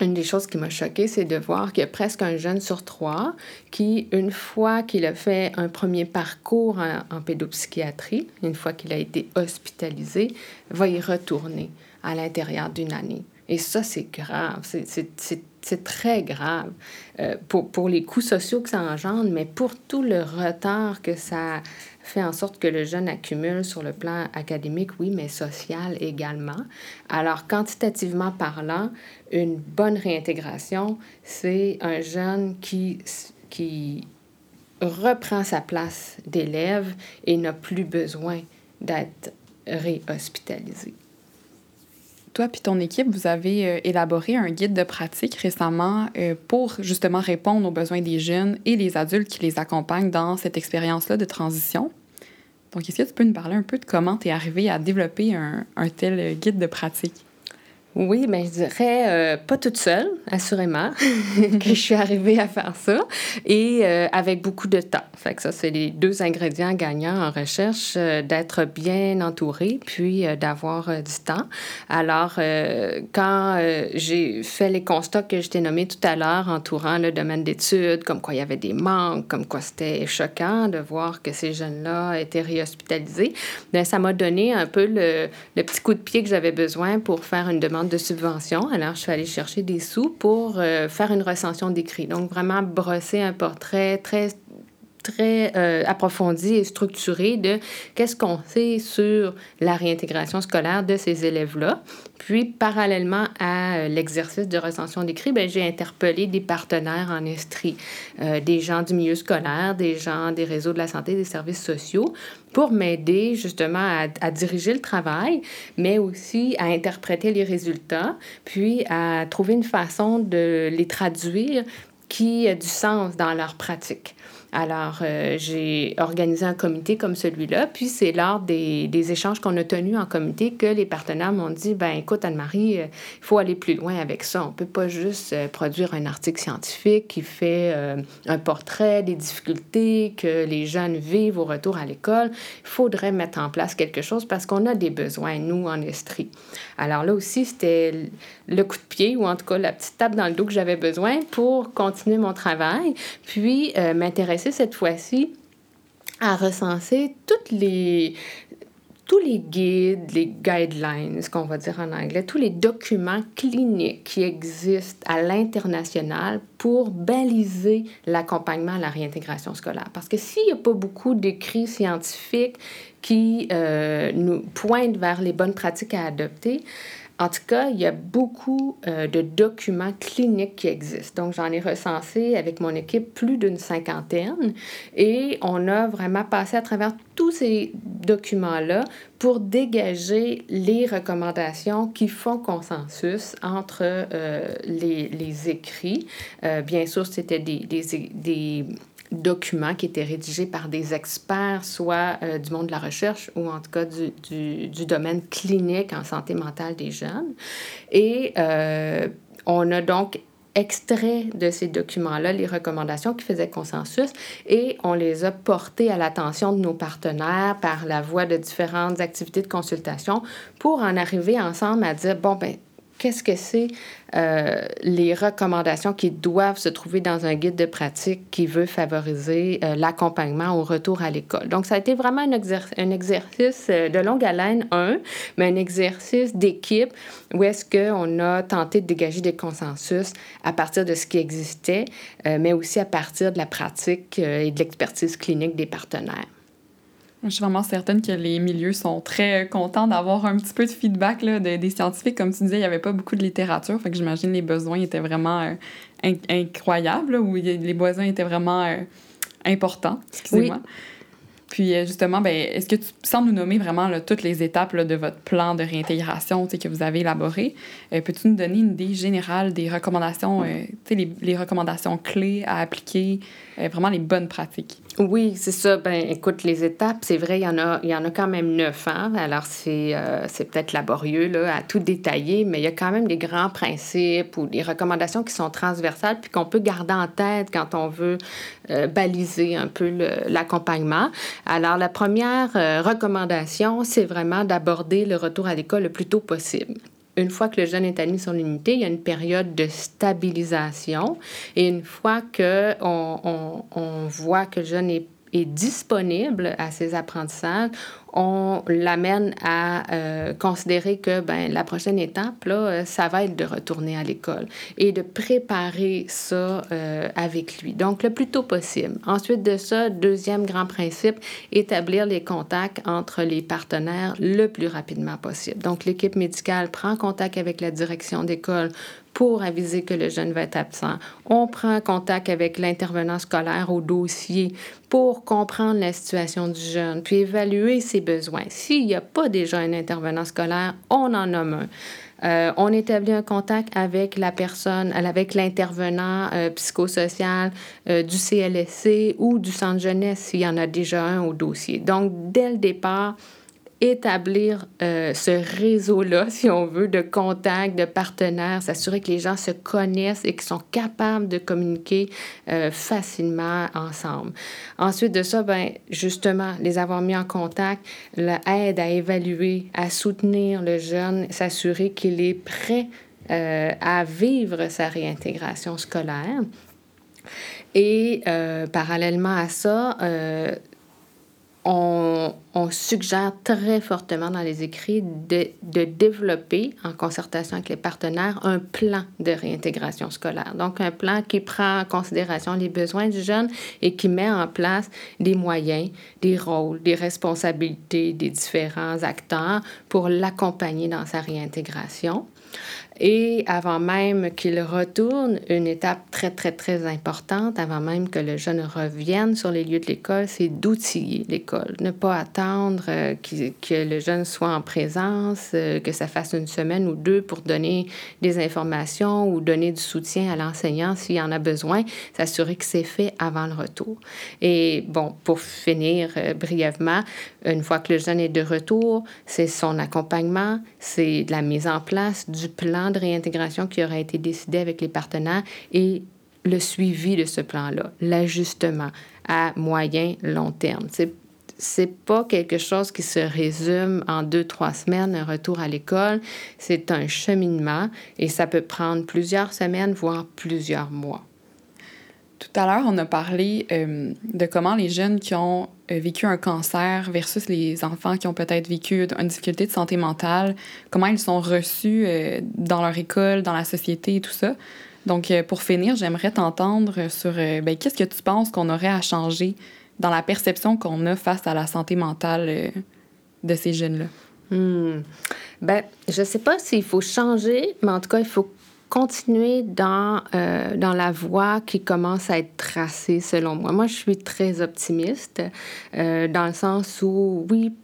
une des choses qui m'a choquée, c'est de voir qu'il y a presque un jeune sur trois qui, une fois qu'il a fait un premier parcours en, pédopsychiatrie, une fois qu'il a été hospitalisé, va y retourner à l'intérieur d'une année. Et ça, c'est grave, c'est très grave euh, pour, pour les coûts sociaux que ça engendre, mais pour tout le retard que ça fait en sorte que le jeune accumule sur le plan académique, oui, mais social également. Alors, quantitativement parlant, une bonne réintégration, c'est un jeune qui, qui reprend sa place d'élève et n'a plus besoin d'être réhospitalisé. Toi puis ton équipe, vous avez euh, élaboré un guide de pratique récemment euh, pour justement répondre aux besoins des jeunes et les adultes qui les accompagnent dans cette expérience-là de transition. Donc, est-ce que tu peux nous parler un peu de comment tu es arrivé à développer un, un tel guide de pratique? Oui, mais ben, je dirais euh, pas toute seule, assurément, [LAUGHS] que je suis arrivée à faire ça et euh, avec beaucoup de temps. Fait que ça, c'est les deux ingrédients gagnants en recherche, euh, d'être bien entouré puis d'avoir du temps. Alors, quand j'ai fait les constats que je t'ai nommés tout à l'heure entourant le domaine d'études, comme quoi il y avait des manques, comme quoi c'était choquant de voir que ces jeunes-là étaient réhospitalisés, bien, ça m'a donné un peu le petit coup de pied que j'avais besoin pour faire une demande de subvention. Alors, je suis allée chercher des sous pour euh, faire une recension d'écrit. Donc, vraiment brosser un portrait très très euh, approfondi et structuré de qu'est-ce qu'on sait sur la réintégration scolaire de ces élèves-là. Puis, parallèlement à euh, l'exercice de recension d'écrit, ben, j'ai interpellé des partenaires en Estrie, des gens du milieu scolaire, des gens des réseaux de la santé, des services sociaux, pour m'aider justement à, diriger le travail, mais aussi à interpréter les résultats, puis à trouver une façon de les traduire qui a du sens dans leur pratique. Alors, euh, j'ai organisé un comité comme celui-là, puis c'est lors des, échanges qu'on a tenus en comité que les partenaires m'ont dit, ben écoute Anne-Marie, euh, il faut aller plus loin avec ça. On peut pas juste euh, produire un article scientifique qui fait un portrait des difficultés que les jeunes vivent au retour à l'école. Il faudrait mettre en place quelque chose parce qu'on a des besoins, nous, en Estrie. Alors là aussi, c'était le coup de pied, ou en tout cas la petite tape dans le dos que j'avais besoin pour continuer mon travail, puis m'intéresser cette fois-ci à recenser toutes les, tous les guides, les guidelines, ce qu'on va dire en anglais, tous les documents cliniques qui existent à l'international pour baliser l'accompagnement à la réintégration scolaire. Parce que s'il n'y a pas beaucoup d'écrits scientifiques qui euh, nous pointent vers les bonnes pratiques à adopter, en tout cas, il y a beaucoup euh, de documents cliniques qui existent. Donc, j'en ai recensé avec mon équipe plus d'une cinquantaine et on a vraiment passé à travers tous ces documents-là pour dégager les recommandations qui font consensus entre euh, les, écrits. Euh, bien sûr, c'était des, des, des documents qui étaient rédigés par des experts, soit euh, du monde de la recherche ou en tout cas du, du, domaine clinique en santé mentale des jeunes. Et euh, on a donc extrait de ces documents-là les recommandations qui faisaient consensus et on les a portées à l'attention de nos partenaires par la voie de différentes activités de consultation pour en arriver ensemble à dire, bon, ben qu'est-ce que c'est euh, les recommandations qui doivent se trouver dans un guide de pratique qui veut favoriser euh, l'accompagnement au retour à l'école? Donc, ça a été vraiment un, exercice euh, de longue haleine, un, mais un exercice d'équipe où est-ce qu'on a tenté de dégager des consensus à partir de ce qui existait, mais aussi à partir de la pratique et de l'expertise clinique des partenaires. Je suis vraiment certaine que les milieux sont très contents d'avoir un petit peu de feedback là, des scientifiques. Comme tu disais, il n'y avait pas beaucoup de littérature, fait que j'imagine les besoins étaient vraiment euh, incroyables, ou les besoins étaient vraiment euh, important, excusez-moi. Puis euh, justement, ben, est-ce que tu, sans nous nommer vraiment toutes les étapes de votre plan de réintégration que vous avez élaboré, euh, peux-tu nous donner une idée générale des recommandations, euh, les, les, recommandations clés à appliquer, vraiment les bonnes pratiques? Oui, c'est ça. Ben, écoute, les étapes, c'est vrai, il y en a, il y en a quand même neuf. Hein? Alors, c'est, c'est peut-être laborieux là, à tout détailler, mais il y a quand même des grands principes ou des recommandations qui sont transversales puis qu'on peut garder en tête quand on veut baliser un peu l'accompagnement. Alors, la première euh, recommandation, c'est vraiment d'aborder le retour à l'école le plus tôt possible. Une fois que le jeune est admis sur l'unité, il y a une période de stabilisation. Et une fois qu'on on, on voit que le jeune est est disponible à ses apprentissages, on l'amène à euh, considérer que ben, la prochaine étape, là, euh, ça va être de retourner à l'école et de préparer ça euh, avec lui. Donc, le plus tôt possible. Ensuite de ça, deuxième grand principe, établir les contacts entre les partenaires le plus rapidement possible. Donc, l'équipe médicale prend contact avec la direction d'école pour aviser que le jeune va être absent. On prend contact avec l'intervenant scolaire au dossier pour comprendre la situation du jeune, puis évaluer ses besoins. S'il n'y a pas déjà un intervenant scolaire, on en nomme un. Euh, on établit un contact avec la personne, avec l'intervenant euh, psychosocial euh, du CLSC ou du centre jeunesse s'il y en a déjà un au dossier. Donc, dès le départ, établir euh, ce réseau-là, [LAUGHS] si on veut, de contacts, de partenaires, s'assurer que les gens se connaissent et qu'ils sont capables de communiquer euh, facilement ensemble. Ensuite de ça, ben, justement, les avoir mis en contact, l'aide à évaluer, à soutenir le jeune, s'assurer qu'il est prêt euh, à vivre sa réintégration scolaire. Et parallèlement à ça, on, suggère très fortement dans les écrits de, de, développer, en concertation avec les partenaires, un plan de réintégration scolaire. Donc, un plan qui prend en considération les besoins du jeune et qui met en place des moyens, des rôles, des responsabilités des différents acteurs pour l'accompagner dans sa réintégration. Et avant même qu'il retourne, une étape très, très, très importante, avant même que le jeune revienne sur les lieux de l'école, c'est d'outiller l'école. Ne pas attendre euh, que, le jeune soit en présence, euh, que ça fasse une semaine ou deux pour donner des informations ou donner du soutien à l'enseignant s'il en a besoin, s'assurer que c'est fait avant le retour. Et bon, pour finir euh, brièvement, une fois que le jeune est de retour, c'est son accompagnement, c'est la mise en place du plan de réintégration qui aura été décidé avec les partenaires et le suivi de ce plan-là, l'ajustement à moyen, long terme. C'est c'est pas quelque chose qui se résume en deux, trois semaines, un retour à l'école. C'est un cheminement et ça peut prendre plusieurs semaines, voire plusieurs mois. Tout à l'heure, on a parlé euh, de comment les jeunes qui ont vécu un cancer versus les enfants qui ont peut-être vécu une difficulté de santé mentale, comment ils sont reçus euh, dans leur école, dans la société et tout ça. Donc, pour finir, j'aimerais t'entendre sur ben, qu'est-ce que tu penses qu'on aurait à changer dans la perception qu'on a face à la santé mentale de ces jeunes-là? Hmm. Ben, je sais pas s'il faut changer, mais en tout cas, il faut continuer dans, euh, dans la voie qui commence à être tracée selon moi. Moi, je suis très optimiste euh, dans le sens où, oui,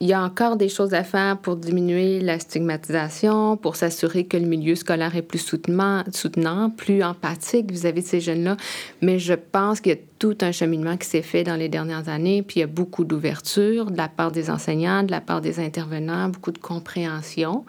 il y a encore des choses à faire pour diminuer la stigmatisation, pour s'assurer que le milieu scolaire est plus soutenant, plus empathique vis-à-vis -vis de ces jeunes-là. Mais je pense qu'il y a tout un cheminement qui s'est fait dans les dernières années, puis il y a beaucoup d'ouverture de la part des enseignants, de la part des intervenants, beaucoup de compréhension.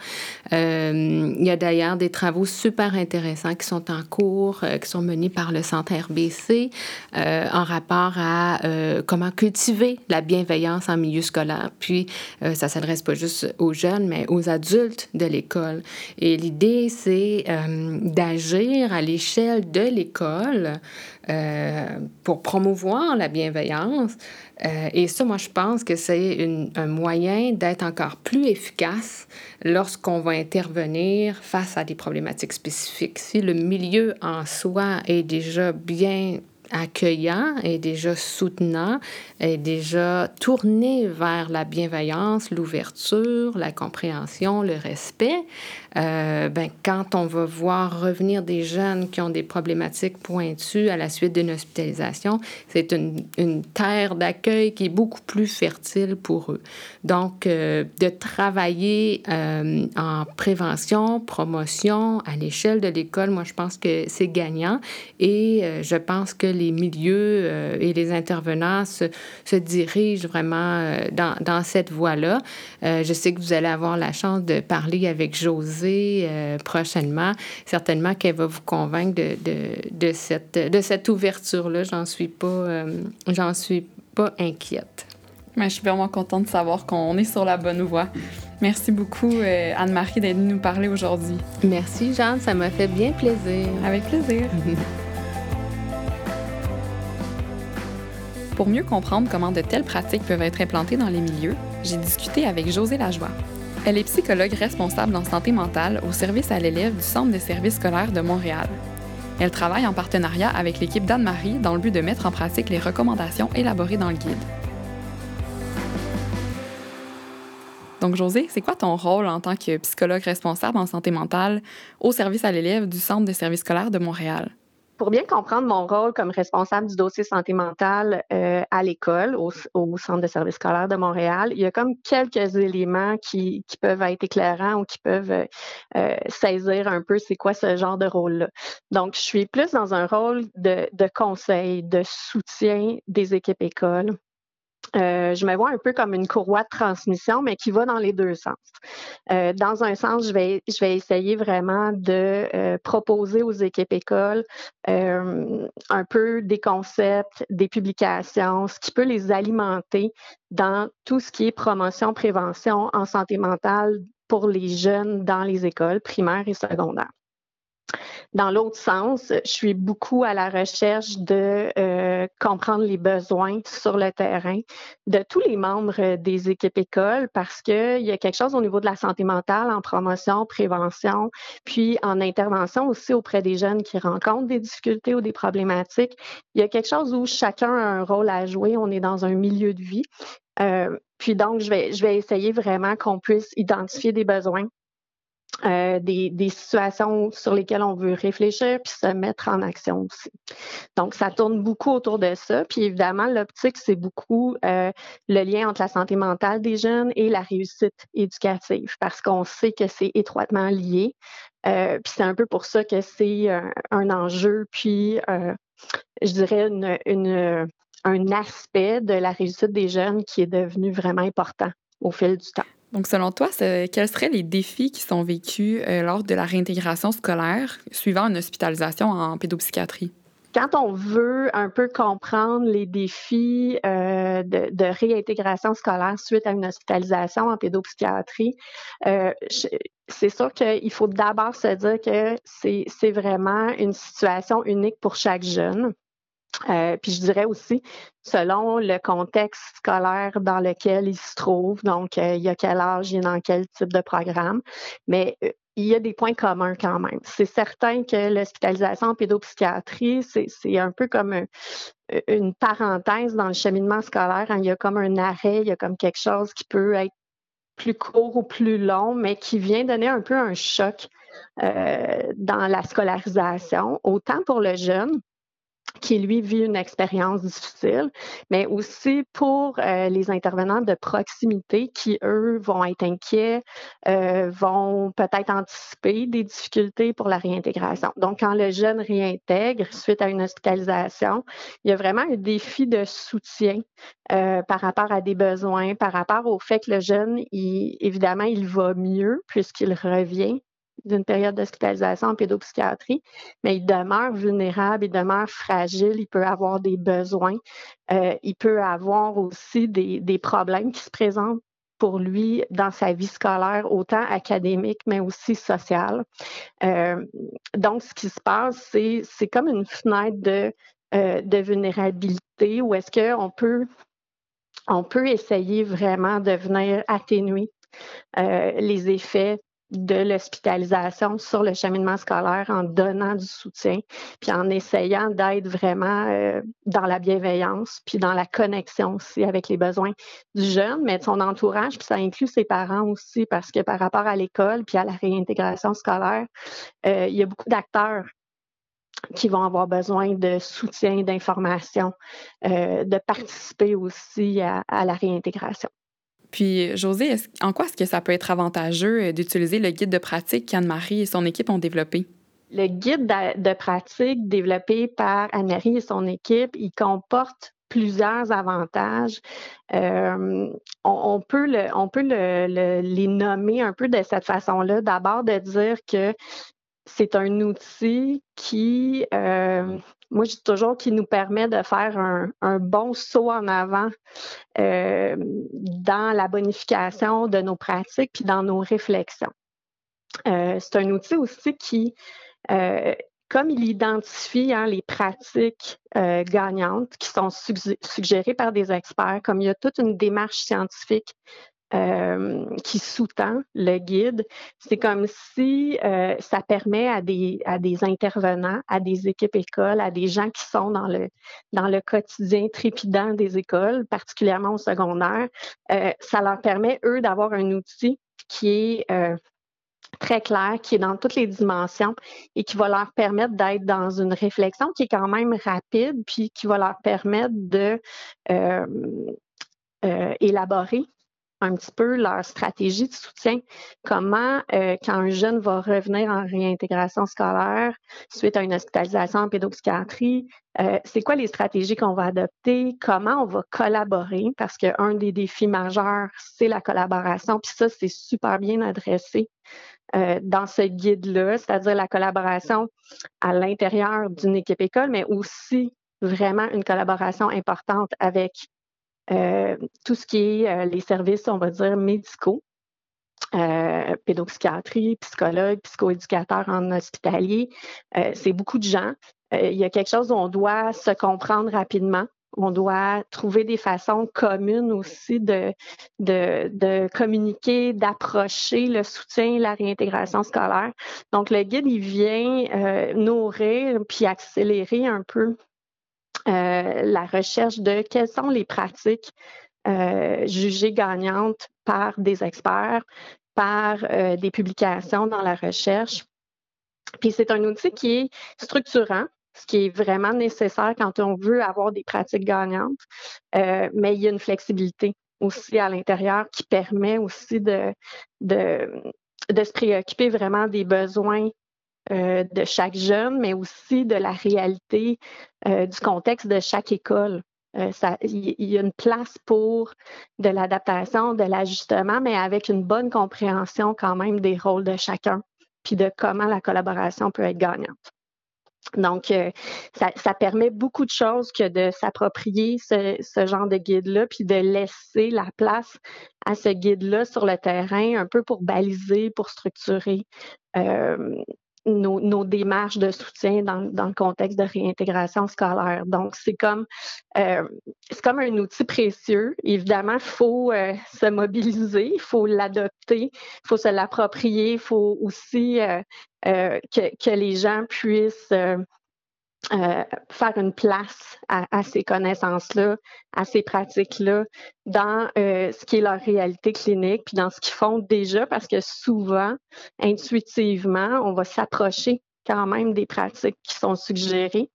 Euh, il y a d'ailleurs des travaux super intéressants qui sont en cours, euh, qui sont menés par le Centre RBC euh, en rapport à comment cultiver la bienveillance en milieu scolaire. Puis, euh, ça s'adresse pas juste aux jeunes, mais aux adultes de l'école. Et l'idée, c'est euh, d'agir à l'échelle de l'école euh, pour promouvoir la bienveillance. Euh, et ça, moi, je pense que c'est un moyen d'être encore plus efficace lorsqu'on va intervenir face à des problématiques spécifiques. Si le milieu en soi est déjà bien accueillant et déjà soutenant, et déjà tourné vers la bienveillance, l'ouverture, la compréhension, le respect, euh, ben, quand on va voir revenir des jeunes qui ont des problématiques pointues à la suite d'une hospitalisation, c'est une, terre d'accueil qui est beaucoup plus fertile pour eux. Donc, euh, de travailler euh, en prévention, promotion à l'échelle de l'école, moi, je pense que c'est gagnant et je pense que les milieux et les intervenants se, se dirigent vraiment dans, dans cette voie-là. je sais que vous allez avoir la chance de parler avec José euh, prochainement. Certainement qu'elle va vous convaincre de, de, de cette, de cette ouverture-là. J'en suis pas, euh, j'en suis pas inquiète. Mais je suis vraiment contente de savoir qu'on est sur la bonne voie. Merci beaucoup, euh, Anne-Marie, d'être venue nous parler aujourd'hui. Merci, Jeanne. Ça m'a fait bien plaisir. Avec plaisir. [LAUGHS] Pour mieux comprendre comment de telles pratiques peuvent être implantées dans les milieux, j'ai discuté avec José Lajoie. Elle est psychologue responsable en santé mentale au service à l'élève du Centre des services scolaires de Montréal. Elle travaille en partenariat avec l'équipe d'Anne-Marie dans le but de mettre en pratique les recommandations élaborées dans le guide. Donc, José, c'est quoi ton rôle en tant que psychologue responsable en santé mentale au service à l'élève du Centre des services scolaires de Montréal? Pour bien comprendre mon rôle comme responsable du dossier santé mentale euh, à l'école, au, Centre de services scolaires de Montréal, il y a comme quelques éléments qui, qui peuvent être éclairants ou qui peuvent euh, saisir un peu c'est quoi ce genre de rôle-là. Donc, je suis plus dans un rôle de, de conseil, de soutien des équipes écoles euh, je me vois un peu comme une courroie de transmission, mais qui va dans les deux sens. Euh, dans un sens, je vais, je vais essayer vraiment de euh, proposer aux équipes écoles un peu des concepts, des publications, ce qui peut les alimenter dans tout ce qui est promotion, prévention en santé mentale pour les jeunes dans les écoles primaires et secondaires. Dans l'autre sens, je suis beaucoup à la recherche de euh, comprendre les besoins sur le terrain de tous les membres des équipes écoles parce qu'il y a quelque chose au niveau de la santé mentale en promotion, prévention, puis en intervention aussi auprès des jeunes qui rencontrent des difficultés ou des problématiques. Il y a quelque chose où chacun a un rôle à jouer. On est dans un milieu de vie. Euh, puis donc, je vais, je vais essayer vraiment qu'on puisse identifier des besoins, euh, des, des, situations sur lesquelles on veut réfléchir puis se mettre en action aussi. Donc, ça tourne beaucoup autour de ça. Puis évidemment, l'optique, c'est beaucoup euh, le lien entre la santé mentale des jeunes et la réussite éducative parce qu'on sait que c'est étroitement lié. Euh, puis c'est un peu pour ça que c'est un, un, enjeu, puis je dirais une, une, un aspect de la réussite des jeunes qui est devenu vraiment important au fil du temps. Donc, selon toi, quels seraient les défis qui sont vécus euh, lors de la réintégration scolaire suivant une hospitalisation en pédopsychiatrie? Quand on veut un peu comprendre les défis euh, de, réintégration scolaire suite à une hospitalisation en pédopsychiatrie, euh, c'est sûr qu'il faut d'abord se dire que c'est vraiment une situation unique pour chaque jeune. Euh, puis je dirais aussi, selon le contexte scolaire dans lequel il se trouve, donc euh, il y a quel âge, il est dans quel type de programme, mais euh, il y a des points communs quand même. C'est certain que l'hospitalisation en pédopsychiatrie, c'est un peu comme une parenthèse dans le cheminement scolaire. Hein. Il y a comme un arrêt, il y a comme quelque chose qui peut être plus court ou plus long, mais qui vient donner un peu un choc dans la scolarisation, autant pour le jeune qui lui vit une expérience difficile, mais aussi pour euh, les intervenants de proximité qui, eux, vont être inquiets, euh, vont peut-être anticiper des difficultés pour la réintégration. Donc, quand le jeune réintègre suite à une hospitalisation, il y a vraiment un défi de soutien euh, par rapport à des besoins, par rapport au fait que le jeune, il, évidemment, il va mieux puisqu'il revient d'une période d'hospitalisation en pédopsychiatrie, mais il demeure vulnérable, il demeure fragile, il peut avoir des besoins, euh, il peut avoir aussi des, des, problèmes qui se présentent pour lui dans sa vie scolaire, autant académique, mais aussi sociale. Euh, donc, ce qui se passe, c'est, comme une fenêtre de, euh, de vulnérabilité où est-ce qu'on peut, on peut essayer vraiment de venir atténuer les effets de l'hospitalisation sur le cheminement scolaire en donnant du soutien, puis en essayant d'être vraiment euh, dans la bienveillance, puis dans la connexion aussi avec les besoins du jeune, mais de son entourage, puis ça inclut ses parents aussi, parce que par rapport à l'école, puis à la réintégration scolaire, euh, il y a beaucoup d'acteurs qui vont avoir besoin de soutien, d'information, euh, de participer aussi à la réintégration. Puis, José, en quoi est-ce que ça peut être avantageux euh, d'utiliser le guide de pratique qu'Anne-Marie et son équipe ont développé? Le guide de, pratique développé par Anne-Marie et son équipe, il comporte plusieurs avantages. Euh, on, peut, on peut les nommer un peu de cette façon-là. D'abord, de dire que c'est un outil qui, euh, moi je dis toujours, qui nous permet de faire un, bon saut en avant euh, dans la bonification de nos pratiques puis dans nos réflexions. Euh, c'est un outil aussi qui, comme il identifie hein, les pratiques gagnantes qui sont suggérées par des experts, comme il y a toute une démarche scientifique euh, qui sous-tend le guide. C'est comme si euh, ça permet à des, à des intervenants, à des équipes écoles, à des gens qui sont dans le, dans le quotidien trépidant des écoles, particulièrement au secondaire, euh, ça leur permet, eux, d'avoir un outil qui est très clair, qui est dans toutes les dimensions et qui va leur permettre d'être dans une réflexion qui est quand même rapide, puis qui va leur permettre de élaborer un petit peu leur stratégie de soutien. Comment, euh, quand un jeune va revenir en réintégration scolaire suite à une hospitalisation en pédopsychiatrie, euh, c'est quoi les stratégies qu'on va adopter? Comment on va collaborer? Parce qu'un des défis majeurs, c'est la collaboration. Puis ça, c'est super bien adressé euh, dans ce guide-là, c'est-à-dire la collaboration à l'intérieur d'une équipe école, mais aussi vraiment une collaboration importante avec tout ce qui est euh, les services, on va dire, médicaux, euh, pédopsychiatrie, psychologue, psychoéducateur en hospitalier, c'est beaucoup de gens. il y a quelque chose où on doit se comprendre rapidement. On doit trouver des façons communes aussi de, de, de communiquer, d'approcher le soutien, la réintégration scolaire. Donc, le guide, il vient nourrir puis accélérer un peu euh, la recherche de quelles sont les pratiques euh, jugées gagnantes par des experts, par euh, des publications dans la recherche. Puis c'est un outil qui est structurant, ce qui est vraiment nécessaire quand on veut avoir des pratiques gagnantes, mais il y a une flexibilité aussi à l'intérieur qui permet aussi de se préoccuper vraiment des besoins euh, de chaque jeune, mais aussi de la réalité euh, du contexte de chaque école. Euh, il y, a une place pour de l'adaptation, de l'ajustement, mais avec une bonne compréhension quand même des rôles de chacun, puis de comment la collaboration peut être gagnante. Donc, ça, permet beaucoup de choses que de s'approprier ce, genre de guide-là, puis de laisser la place à ce guide-là sur le terrain, un peu pour baliser, pour structurer nos, démarches de soutien dans, le contexte de réintégration scolaire. Donc, c'est comme, euh, c'est comme un outil précieux. Évidemment, il faut euh, se mobiliser, il faut l'adopter, il faut se l'approprier, il faut aussi euh, que, que, les gens puissent euh, faire une place à, ces connaissances-là, à ces pratiques-là, dans euh, ce qui est leur réalité clinique, puis dans ce qu'ils font déjà, parce que souvent, intuitivement, on va s'approcher quand même des pratiques qui sont suggérées,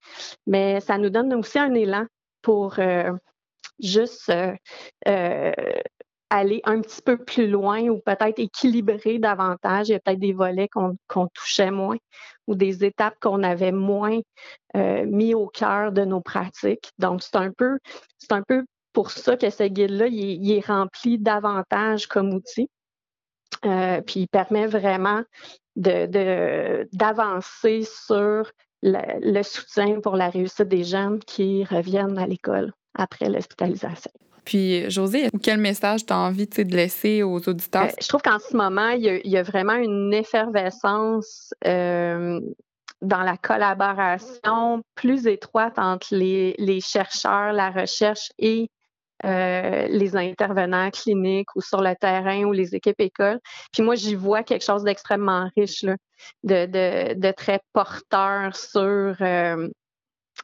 mais ça nous donne aussi un élan pour euh, juste aller un petit peu plus loin ou peut-être équilibrer davantage. Il y a peut-être des volets qu'on touchait moins ou des étapes qu'on avait moins euh, mis au cœur de nos pratiques. Donc, c'est un peu, pour ça que ce guide-là, il, est rempli davantage comme outil. Euh, puis il permet vraiment d'avancer sur le soutien pour la réussite des jeunes qui reviennent à l'école après l'hospitalisation. Puis, José, quel message tu as envie de laisser aux auditeurs? Euh, je trouve qu'en ce moment, il y, a, vraiment une effervescence euh, dans la collaboration plus étroite entre les, chercheurs, la recherche et euh, les intervenants cliniques ou sur le terrain ou les équipes écoles. Puis moi, j'y vois quelque chose d'extrêmement riche, de, de, de, très porteur sur euh,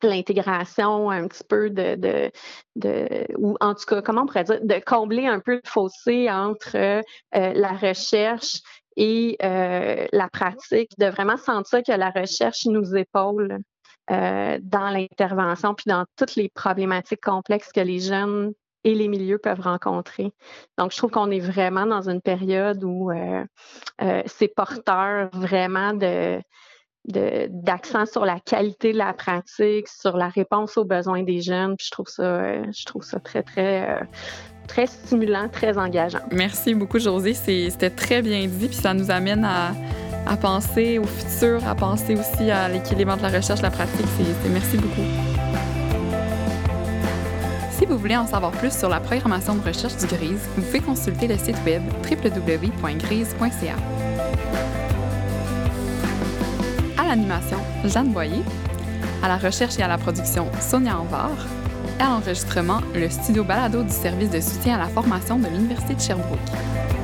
l'intégration un petit peu de, de, de, ou en tout cas, comment on pourrait dire, de combler un peu le fossé entre euh, la recherche et euh, la pratique, de vraiment sentir que la recherche nous épaule euh, dans l'intervention puis dans toutes les problématiques complexes que les jeunes et les milieux peuvent rencontrer. Donc, je trouve qu'on est vraiment dans une période où euh, euh c'est porteur vraiment de d'accent sur la qualité de la pratique, sur la réponse aux besoins des jeunes. Puis je trouve ça, euh, je trouve ça très, très, très stimulant, très engageant. Merci beaucoup, Josée. C'était très bien dit, puis ça nous amène à, à penser au futur, à penser aussi à l'équilibre entre la recherche et la pratique. C'est, merci beaucoup. Si vous voulez en savoir plus sur la programmation de recherche du GRISE, vous pouvez consulter le site web www.grise.ca. À l'animation, Jeanne Boyer. À la recherche et à la production, Sonia Anvar. Et à l'enregistrement, le studio balado du service de soutien à la formation de l'Université de Sherbrooke.